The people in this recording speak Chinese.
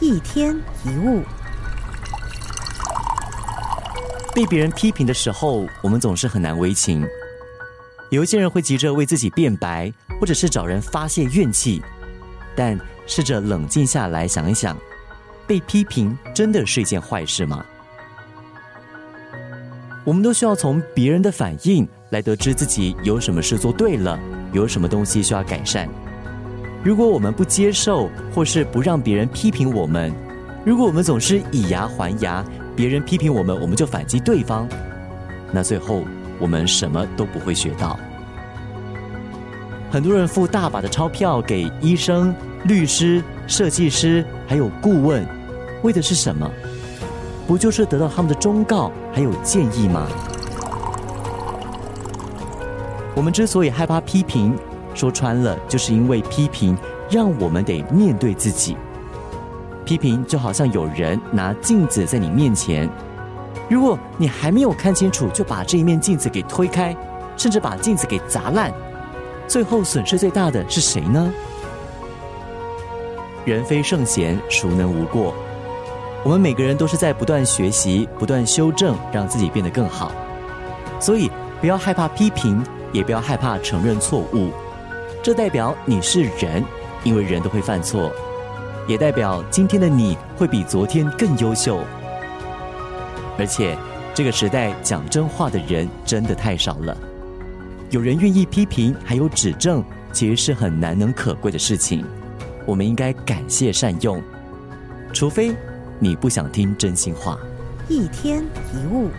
一天一物。被别人批评的时候，我们总是很难为情。有一些人会急着为自己辩白，或者是找人发泄怨气。但试着冷静下来想一想，被批评真的是一件坏事吗？我们都需要从别人的反应来得知自己有什么事做对了，有什么东西需要改善。如果我们不接受，或是不让别人批评我们，如果我们总是以牙还牙。别人批评我们，我们就反击对方，那最后我们什么都不会学到。很多人付大把的钞票给医生、律师、设计师，还有顾问，为的是什么？不就是得到他们的忠告还有建议吗？我们之所以害怕批评，说穿了，就是因为批评让我们得面对自己。批评就好像有人拿镜子在你面前，如果你还没有看清楚，就把这一面镜子给推开，甚至把镜子给砸烂，最后损失最大的是谁呢？人非圣贤，孰能无过？我们每个人都是在不断学习、不断修正，让自己变得更好。所以，不要害怕批评，也不要害怕承认错误。这代表你是人，因为人都会犯错。也代表今天的你会比昨天更优秀，而且这个时代讲真话的人真的太少了。有人愿意批评还有指正，其实是很难能可贵的事情。我们应该感谢善用，除非你不想听真心话。一天一物。